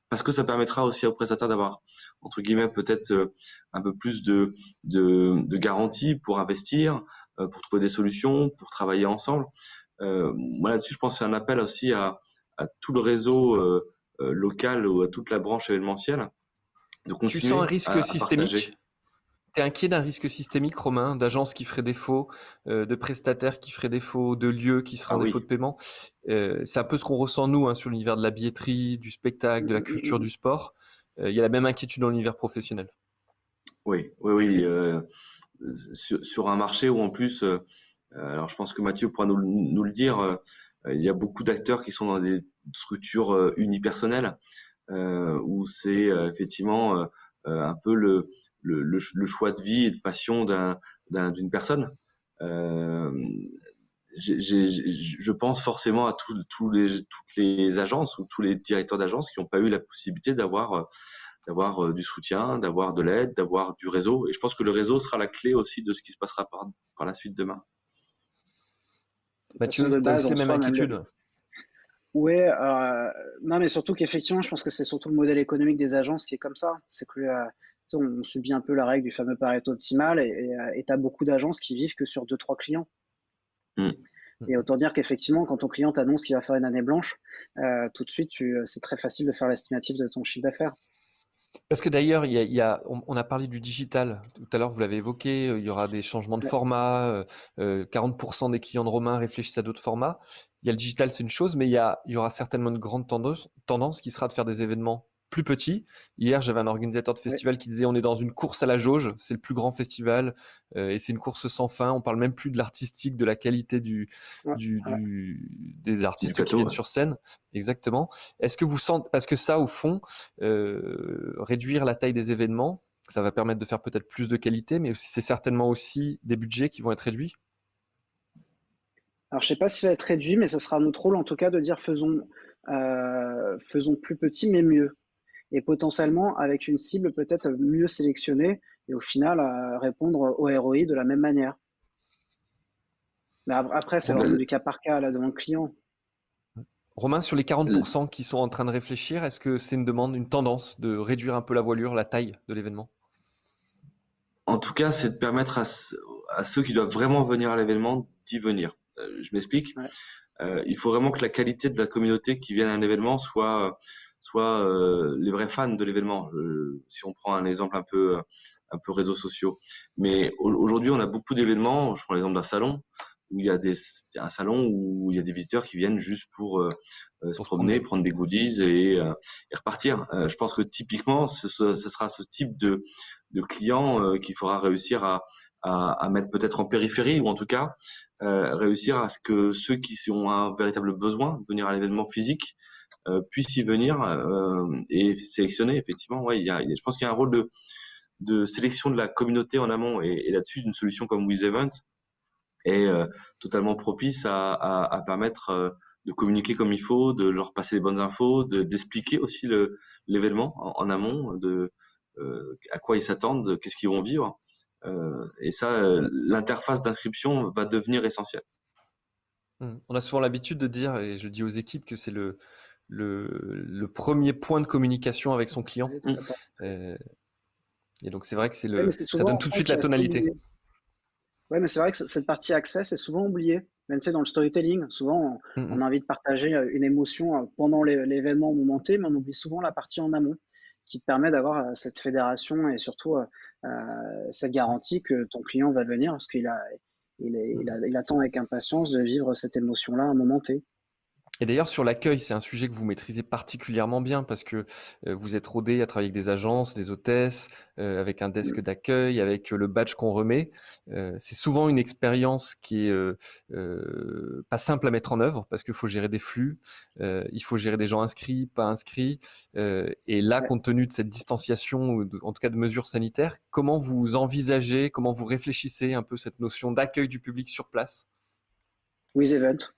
parce que ça permettra aussi aux prestataires d'avoir, entre guillemets, peut-être euh, un peu plus de, de, de garantie pour investir, pour trouver des solutions, pour travailler ensemble. Euh, moi là-dessus, je pense que c'est un appel aussi à, à tout le réseau local ou à toute la branche événementielle de continuer. Tu sens un risque systémique? Inquiet d'un risque systémique, Romain, d'agences qui feraient défaut, euh, de prestataires qui feraient défaut, de lieux qui seraient en ah défaut de paiement? Euh, c'est un peu ce qu'on ressent nous hein, sur l'univers de la billetterie, du spectacle, de la culture, du sport. Euh, il y a la même inquiétude dans l'univers professionnel. Oui, oui, oui. Sur, sur, un marché où en plus, alors je pense que Mathieu pourra nous, nous le dire, il y a beaucoup d'acteurs qui sont dans des structures unipersonnelles où c'est effectivement un peu le, le, le, choix de vie et de passion d'une personne. Euh, je pense forcément à les, toutes les agences ou tous les directeurs d'agences qui n'ont pas eu la possibilité d'avoir d'avoir euh, du soutien, d'avoir de l'aide, d'avoir du réseau. Et je pense que le réseau sera la clé aussi de ce qui se passera par, par la suite demain. Mathieu, tu as la même inquiétude Oui, euh, non, mais surtout qu'effectivement, je pense que c'est surtout le modèle économique des agences qui est comme ça. C'est que euh, on subit un peu la règle du fameux Pareto optimal et tu as beaucoup d'agences qui vivent que sur deux trois clients. Mm. Et autant dire qu'effectivement, quand ton client t'annonce qu'il va faire une année blanche, tout de suite, c'est très facile de faire l'estimatif de ton chiffre d'affaires. Parce que d'ailleurs, il y a, on, a parlé du digital. Tout à l'heure, vous l'avez évoqué, il y aura des changements de format. 40% des clients de Romain réfléchissent à d'autres formats. Il y a le digital, c'est une chose, mais il y, il y aura certainement une grande tendance, tendance qui sera de faire des événements plus petit. Hier, j'avais un organisateur de festival qui disait on est dans une course à la jauge, c'est le plus grand festival euh, et c'est une course sans fin. On parle même plus de l'artistique, de la qualité du, du, des artistes qui viennent sur scène. Exactement. Est-ce que vous sentez, parce que ça, au fond, euh, réduire la taille des événements, ça va permettre de faire peut-être plus de qualité, mais c'est certainement aussi des budgets qui vont être réduits. Alors, je sais pas si ça va être réduit, mais ce sera notre rôle en tout cas de dire faisons, euh, faisons plus petit mais mieux et potentiellement avec une cible peut-être mieux sélectionnée et au final répondre au ROI de la même manière. Mais après, c'est du cas par cas là, de mon client. Romain, sur les 40% qui sont en train de réfléchir, est-ce que c'est une demande, une tendance de réduire un peu la voilure, la taille de l'événement? En tout cas, c'est de permettre à, ceux qui doivent vraiment venir à l'événement d'y venir. Euh, je m'explique. Euh, il faut vraiment que la qualité de la communauté qui vient à un événement soit soit euh, les vrais fans de l'événement. Euh, si on prend un exemple un peu un peu réseaux sociaux. Mais aujourd'hui, on a beaucoup d'événements. Je prends l'exemple d'un salon où il y a des un salon où il y a des visiteurs qui viennent juste pour, euh, se promener, prendre des goodies et, et repartir. je pense que typiquement, ce, ce, sera ce type de de client qu'il faudra réussir à à, à mettre peut-être en périphérie ou en tout cas réussir à ce que ceux qui ont un véritable besoin de venir à l'événement physique euh, puissent y venir euh, et sélectionner. Effectivement, ouais, il y a, je pense qu'il y a un rôle de, de sélection de la communauté en amont et, là-dessus, une solution comme WizEvent est euh, totalement propice à, à, à permettre de communiquer comme il faut, de leur passer les bonnes infos, de d'expliquer aussi l'événement en, en, amont, de à quoi ils s'attendent, qu'est-ce qu'ils vont vivre. Euh, et ça, l'interface d'inscription va devenir essentielle. Mmh. On a souvent l'habitude de dire, et je dis aux équipes, que c'est le, le, premier point de communication avec son client. Euh, et donc c'est vrai que c'est le, ça donne tout de suite la tonalité. Oui, mais c'est vrai que cette partie accès, c'est souvent oublié. Même dans le storytelling, souvent on, mm, mm. a envie de partager euh, une émotion euh, pendant l'événement momenté, mais on oublie souvent la partie en amont qui te permet d'avoir cette fédération et surtout cette garantie que ton client va venir parce qu'il attend avec impatience de vivre cette émotion-là à un moment T. Et d'ailleurs, sur l'accueil, c'est un sujet que vous maîtrisez particulièrement bien parce que euh, vous êtes rodé à travailler avec des agences, des hôtesses, euh, avec un desk mmh. d'accueil, avec le badge qu'on remet. Euh, c'est souvent une expérience qui est pas simple à mettre en œuvre parce qu'il faut gérer des flux, il faut gérer des gens inscrits, pas inscrits. et là, compte tenu de cette distanciation, ou en tout cas de mesures sanitaires, comment vous envisagez, comment vous réfléchissez un peu cette notion d'accueil du public sur place? With Event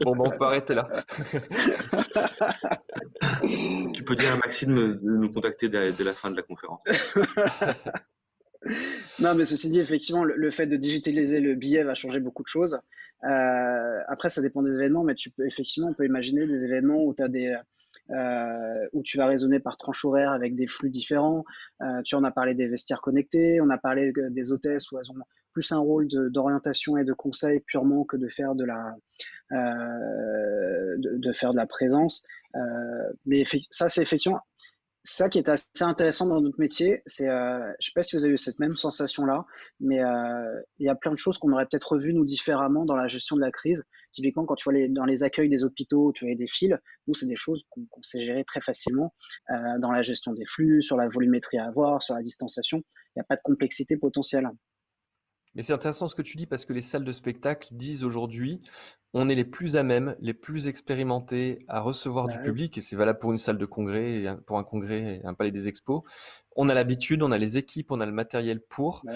bon, on peut arrêter là. tu peux dire à Maxime de nous contacter dès, la fin de la conférence. non, mais ceci dit, effectivement, le, fait de digitaliser le billet va changer beaucoup de choses. Euh, après, ça dépend des événements, mais tu peux effectivement, on peut imaginer des événements où tu as des, euh, où tu vas raisonner par tranche horaire avec des flux différents. Euh, tu en as parlé des vestiaires connectés, on a parlé des hôtesses où elles ont plus un rôle d'orientation et de conseil purement que de faire de la, euh, de, faire de la présence. Euh, mais ça, c'est effectivement ça qui est assez intéressant dans notre métier, c'est, euh, je sais pas si vous avez eu cette même sensation-là, mais euh, il y a plein de choses qu'on aurait peut-être revues nous différemment dans la gestion de la crise. Typiquement, quand tu vois les, dans les accueils des hôpitaux, tu as des fils, nous c'est des choses qu'on sait gérer très facilement dans la gestion des flux, sur la volumétrie à avoir, sur la distanciation. Il n'y a pas de complexité potentielle. Mais c'est intéressant ce que tu dis parce que les salles de spectacle disent aujourd'hui on est les plus à même, les plus expérimentés à recevoir du bah public, et c'est valable pour une salle de congrès, pour un congrès un palais des expos. On a l'habitude, on a les équipes, on a le matériel pour. Bah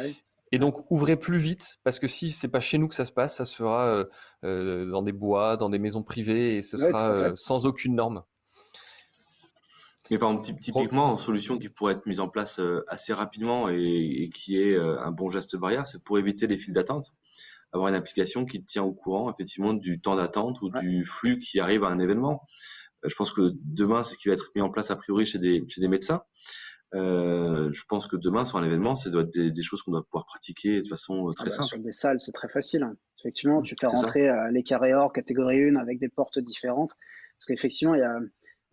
et donc, ouvrez plus vite, parce que si c'est pas chez nous que ça se passe, ça se fera euh, euh, dans des bois, dans des maisons privées, et ce sera euh, sans aucune norme. Mais par exemple, typiquement, une solution qui pourrait être mise en place euh, assez rapidement et, qui est euh, un bon geste barrière, c'est pour éviter les files d'attente, avoir une application qui tient au courant effectivement du temps d'attente ou du flux qui arrive à un événement. Euh, je pense que demain, c'est ce qui va être mis en place a priori chez des, chez des médecins. Euh, je pense que demain, sur un événement, ça doit être des, des choses qu'on doit pouvoir pratiquer de façon très ah bah, simple. Sur des salles, c'est très facile. Hein. Effectivement, tu fais rentrer les carrés or catégorie 1 avec des portes différentes. Parce qu'effectivement, il y a.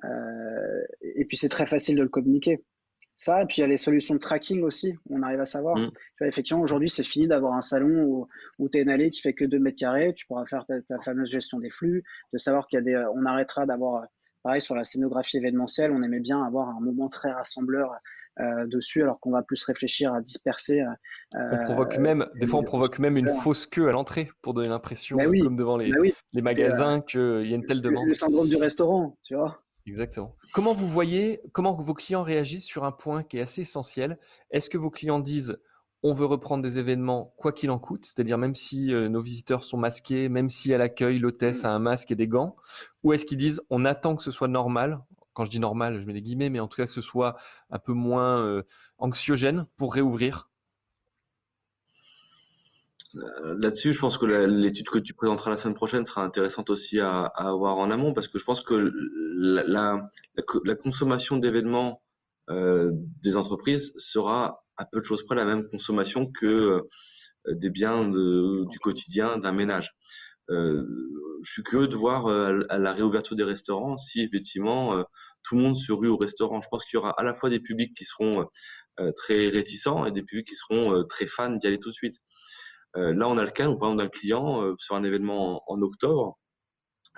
et puis, c'est très facile de le communiquer. Ça, et puis il y a les solutions de tracking aussi, on arrive à savoir. Mm. effectivement, aujourd'hui, c'est fini d'avoir un salon où, où tu es une allée qui fait que 2 mètres carrés, tu pourras faire ta, fameuse gestion des flux, de savoir qu'il y a des. On arrêtera d'avoir. Pareil, sur la scénographie événementielle, on aimait bien avoir un moment très rassembleur euh, dessus, alors qu'on va plus réfléchir à disperser. Euh, on provoque même, des fois, on provoque même une fausse queue à l'entrée pour donner l'impression, bah comme devant les, bah les magasins, euh, qu'il y a une telle demande. Le syndrome du restaurant, tu vois. Exactement. Comment vous voyez, comment vos clients réagissent sur un point qui est assez essentiel? Est-ce que vos clients disent on veut reprendre des événements quoi qu'il en coûte, c'est-à-dire même si euh, nos visiteurs sont masqués, même si à l'accueil l'hôtesse mmh. a un masque et des gants, ou est-ce qu'ils disent on attend que ce soit normal? Quand je dis normal, je mets des guillemets, mais en tout cas que ce soit un peu moins euh, anxiogène pour réouvrir? Là-dessus, je pense que l'étude que tu présenteras la semaine prochaine sera intéressante aussi à, avoir en amont parce que je pense que la, consommation d'événements euh, des entreprises sera à peu de choses près la même consommation que euh, des biens du quotidien d'un ménage. je suis curieux de voir à la réouverture des restaurants si effectivement tout le monde se rue au restaurant. Je pense qu'il y aura à la fois des publics qui seront très réticents et des publics qui seront très fans d'y aller tout de suite. Euh, là, on a le cas, par exemple, d'un client euh, sur un événement en, octobre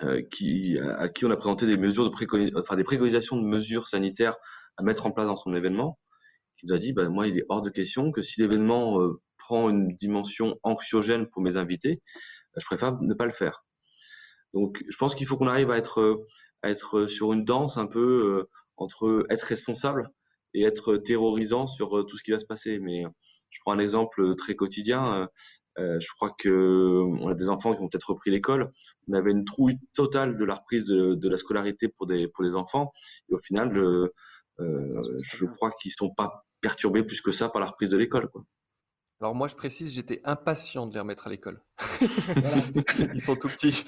euh, qui, à qui on a présenté des mesures de préconisations de mesures sanitaires à mettre en place dans son événement, qui nous a dit, bah, moi, il est hors de question que si l'événement prend une dimension anxiogène pour mes invités, je préfère ne pas le faire. Donc, je pense qu'il faut qu'on arrive à être sur une danse un peu entre être responsable et être terrorisant sur tout ce qui va se passer. Mais je prends un exemple très quotidien. Euh, je crois que on a des enfants qui ont peut-être repris l'école. On avait une trouille totale de la reprise de, la scolarité pour des pour les enfants. Et au final, je, euh, je crois qu'ils sont pas perturbés plus que ça par la reprise de l'école. Alors moi, je précise, j'étais impatient de les remettre à l'école. Ils sont tout petits.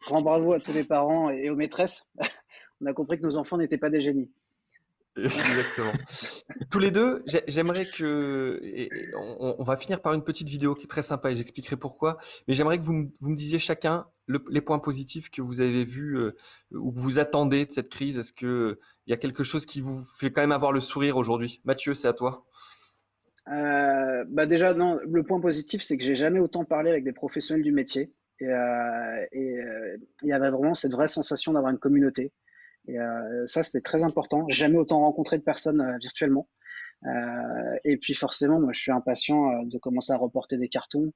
grand bravo à tous les parents et aux maîtresses. On a compris que nos enfants n'étaient pas des génies. Exactement. Tous les deux, j'aimerais que. on, va finir par une petite vidéo qui est très sympa et j'expliquerai pourquoi. Mais j'aimerais que vous, me disiez chacun les points positifs que vous avez vus euh, ou que vous attendez de cette crise. Est-ce qu'il y a quelque chose qui vous fait quand même avoir le sourire aujourd'hui? Mathieu, c'est à toi. Euh, bah déjà, non, le point positif, c'est que j'ai jamais autant parlé avec des professionnels du métier. Et euh, il y avait vraiment cette vraie sensation d'avoir une communauté. Et euh, ça, c'était très important. Jamais autant rencontré de personnes euh, virtuellement. Euh, et puis forcément, moi, je suis impatient de commencer à reporter des cartons,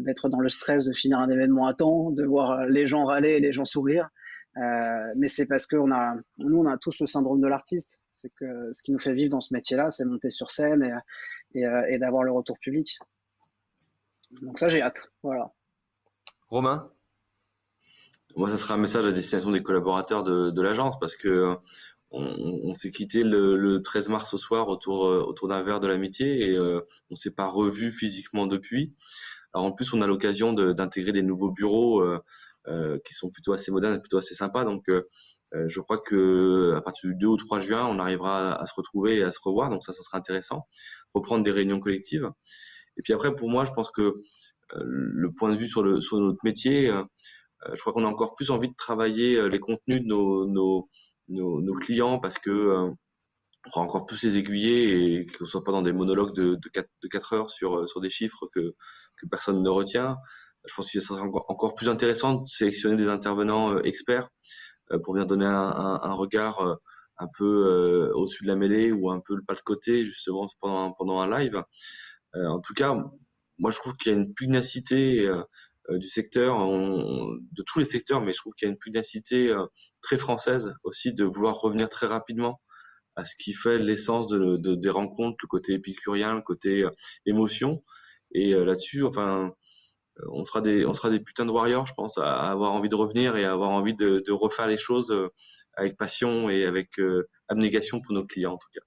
d'être dans le stress de finir un événement à temps, de voir les gens râler et les gens sourire. Mais c'est parce que on a, nous, on a tous le syndrome de l'artiste. C'est que ce qui nous fait vivre dans ce métier-là, c'est monter sur scène et, et, et d'avoir le retour public. Donc ça, j'ai hâte. Voilà. Romain? Moi, ça sera un message à destination des collaborateurs de, de l'agence parce que on, on s'est quitté le, le, 13 mars au soir autour, euh, autour d'un verre de l'amitié et euh, on s'est pas revu physiquement depuis. Alors en plus, on a l'occasion d'intégrer des nouveaux bureaux euh, euh, qui sont plutôt assez modernes, plutôt assez sympas. Donc, euh, je crois que à partir du 2 ou 3 juin, on arrivera à, se retrouver et à se revoir. Donc ça, ça sera intéressant. Reprendre des réunions collectives. Et puis après, pour moi, je pense que le point de vue sur, le, sur notre métier, euh, je crois qu'on a encore plus envie de travailler euh, les contenus de nos, clients parce que euh, on va encore plus les aiguiller et qu'on ne soit pas dans des monologues de, de, 4, de 4 heures sur, des chiffres que, personne ne retient. Je pense que ce sera encore, plus intéressant de sélectionner des intervenants experts pour venir donner un, regard un peu au-dessus de la mêlée ou un peu le pas de côté justement pendant, un live. en tout cas, moi je trouve qu'il y a une pugnacité euh, du secteur, de tous les secteurs, mais je trouve qu'il y a une pugnacité euh, très française aussi de vouloir revenir très rapidement à ce qui fait l'essence de, des rencontres, le côté épicurien, le côté euh, émotion. Et là-dessus, enfin, on sera des, on sera des putains de warriors, je pense, à, avoir envie de revenir et à avoir envie de, de refaire les choses avec passion et avec abnégation pour nos clients en tout cas.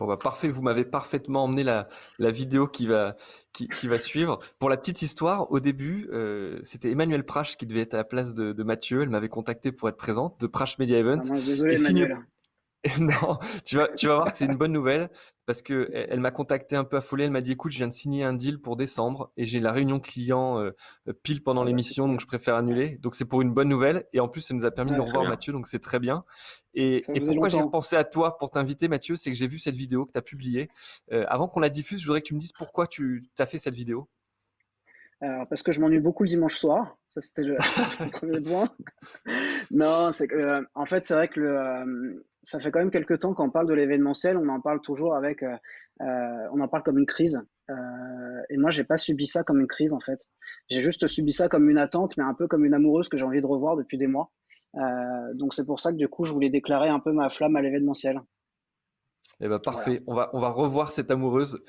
Bon bah parfait, vous m'avez parfaitement emmené la, la vidéo qui va, qui, qui, va suivre. Pour la petite histoire, au début, euh, c'était Emmanuel Prache qui devait être à la place de, de Mathieu. Elle m'avait contacté pour être présente de Prache Media Event. Ah, désolé, Emmanuel. non, tu vas, tu vas voir que c'est une bonne nouvelle parce que elle, m'a contacté un peu affolée. Elle m'a dit écoute, je viens de signer un deal pour décembre et j'ai la réunion client euh, pile pendant l'émission, donc je préfère annuler. Donc c'est pour une bonne nouvelle et en plus ça nous a permis de nous revoir Mathieu, donc c'est très bien. Et, et pourquoi j'ai repensé à toi pour t'inviter Mathieu, c'est que j'ai vu cette vidéo que tu as publiée. Euh, avant qu'on la diffuse, je voudrais que tu me dises pourquoi tu as fait cette vidéo. Alors, parce que je m'ennuie beaucoup le dimanche soir. Ça, c'était le, premier point. non, c'est que, euh, en fait, c'est vrai que le, euh, ça fait quand même quelques temps qu'on parle de l'événementiel. On en parle toujours avec, euh, on en parle comme une crise. et moi, j'ai pas subi ça comme une crise, en fait. J'ai juste subi ça comme une attente, mais un peu comme une amoureuse que j'ai envie de revoir depuis des mois. donc, c'est pour ça que, du coup, je voulais déclarer un peu ma flamme à l'événementiel. Eh ben parfait, on, va, on va revoir cette amoureuse.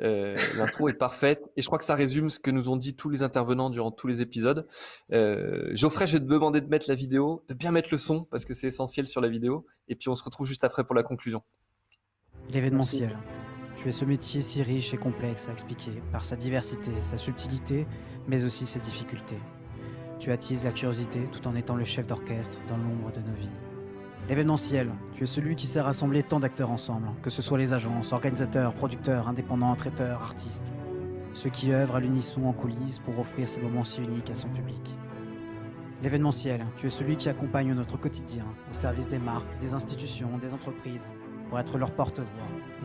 Euh, L'intro est parfaite et je crois que ça résume ce que nous ont dit tous les intervenants durant tous les épisodes. Euh, Geoffrey, je vais te demander de mettre la vidéo, de bien mettre le son parce que c'est essentiel sur la vidéo. Et puis on se retrouve juste après pour la conclusion. L'événementiel. Tu es ce métier si riche et complexe à expliquer par sa diversité, sa subtilité, mais aussi ses difficultés. Tu attises la curiosité tout en étant le chef d'orchestre dans l'ombre de nos vies. L'événementiel, tu es celui qui sait rassembler tant d'acteurs ensemble, que ce soit les agences, organisateurs, producteurs, indépendants, traiteurs, artistes. Ceux qui œuvrent à l'unisson en coulisses pour offrir ces moments si uniques à son public. L'événementiel, tu es celui qui accompagne notre quotidien au service des marques, des institutions, des entreprises, pour être leur porte-voix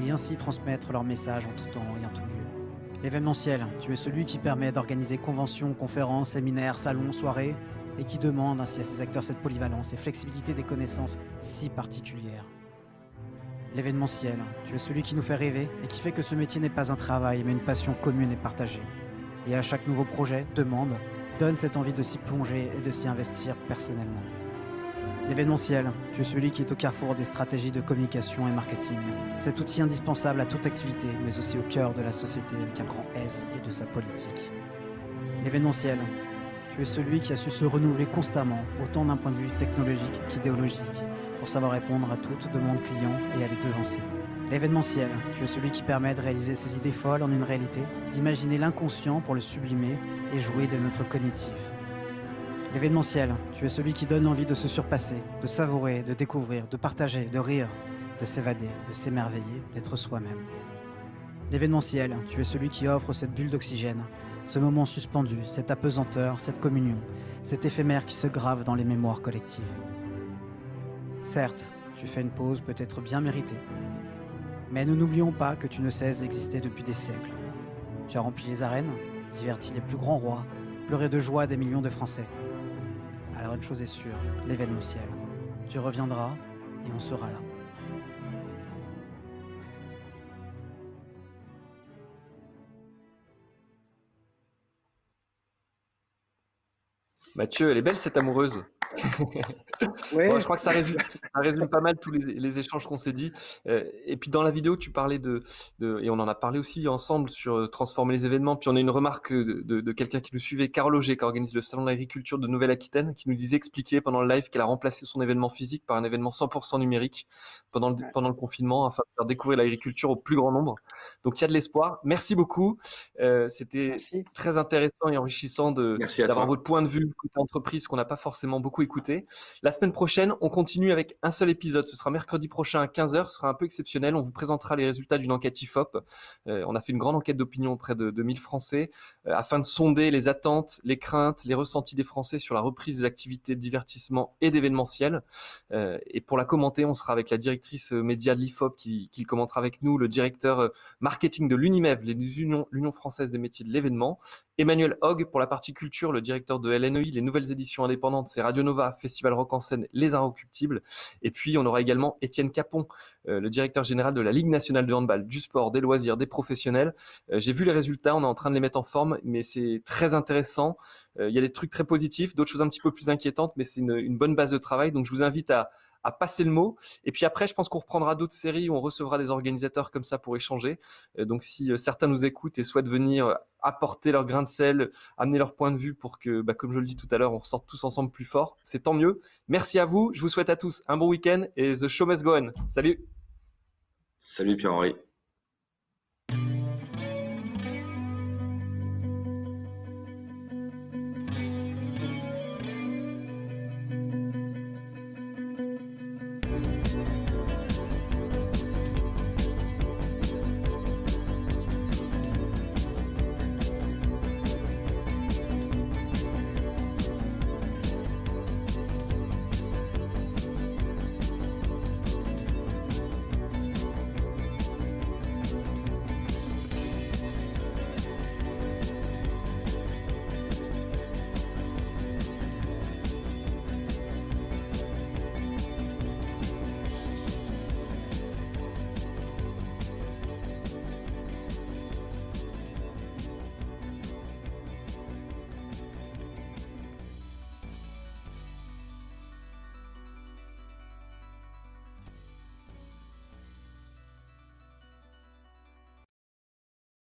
et ainsi transmettre leur message en tout temps et en tout lieu. L'événementiel, tu es celui qui permet d'organiser conventions, conférences, séminaires, salons, soirées et qui demande ainsi à ses acteurs cette polyvalence et flexibilité des connaissances si particulières. L'événementiel, tu es celui qui nous fait rêver et qui fait que ce métier n'est pas un travail mais une passion commune et partagée. Et à chaque nouveau projet, demande, donne cette envie de s'y plonger et de s'y investir personnellement. L'événementiel, tu es celui qui est au carrefour des stratégies de communication et marketing. Cet outil indispensable à toute activité, mais aussi au cœur de la société avec un grand S et de sa politique. L'événementiel, tu es celui qui a su se renouveler constamment, autant d'un point de vue technologique qu'idéologique, pour savoir répondre à toute demande client et à les devancer. L'événementiel, tu es celui qui permet de réaliser ses idées folles en une réalité, d'imaginer l'inconscient pour le sublimer et jouer de notre cognitif. L'événementiel, tu es celui qui donne envie de se surpasser, de savourer, de découvrir, de partager, de rire, de s'évader, de s'émerveiller, d'être soi-même. L'événementiel, tu es celui qui offre cette bulle d'oxygène, ce moment suspendu, cette apesanteur, cette communion, cet éphémère qui se grave dans les mémoires collectives. Certes, tu fais une pause peut-être bien méritée, mais nous n'oublions pas que tu ne cesses d'exister depuis des siècles. Tu as rempli les arènes, diverti les plus grands rois, pleuré de joie des millions de Français. Alors une chose est sûre, l'événementiel. Tu reviendras et on sera là. Mathieu, elle est belle cette amoureuse. je crois que ça résume, ça résume pas mal tous les, échanges qu'on s'est dit. Euh, et puis dans la vidéo, tu parlais de, et on en a parlé aussi ensemble sur euh, transformer les événements. Puis on a une remarque de, quelqu'un qui nous suivait, Carl Auger, qui organise le salon de l'agriculture de Nouvelle-Aquitaine, qui nous disait expliquer pendant le live qu'elle a remplacé son événement physique par un événement 100% numérique pendant le, pendant le confinement, afin de faire découvrir l'agriculture au plus grand nombre. Donc il y a de l'espoir. Merci beaucoup. Euh, c'était très intéressant et enrichissant d'avoir votre point de vue côté entreprise qu'on n'a pas forcément beaucoup écouté. La semaine prochaine, on continue avec un seul épisode. Ce sera mercredi prochain à 15h. Ce sera un peu exceptionnel. On vous présentera les résultats d'une enquête IFOP. Euh, on a fait une grande enquête d'opinion auprès de 2000 Français euh, afin de sonder les attentes, les craintes, les ressentis des Français sur la reprise des activités de divertissement et d'événementiel. et pour la commenter, on sera avec la directrice média de l'IFOP qui, qui commentera avec nous, le directeur marketing de l'UNIMEV, l'Union française des métiers de l'événement, Emmanuel Hogg pour la partie culture, le directeur de LNEI, les nouvelles éditions indépendantes, c'est Radio Nova, Festival Rock en scène, Les Inrecuptibles. Et puis on aura également Étienne Capon, euh, le directeur général de la Ligue nationale de handball, du sport, des loisirs, des professionnels. Euh, j'ai vu les résultats, on est en train de les mettre en forme, mais c'est très intéressant. Euh, il y a des trucs très positifs, d'autres choses un petit peu plus inquiétantes, mais c'est une bonne base de travail. Donc je vous invite à, à passer le mot. Et puis après, je pense qu'on reprendra d'autres séries où on recevra des organisateurs comme ça pour échanger. Euh, donc si euh, certains nous écoutent et souhaitent venir apporter leur grain de sel, amener leur point de vue pour que, bah, comme je le dis tout à l'heure, on ressorte tous ensemble plus fort, c'est tant mieux. Merci à vous. Je vous souhaite à tous un bon week-end et The Show Must Go On. Salut. Salut Pierre-Henri.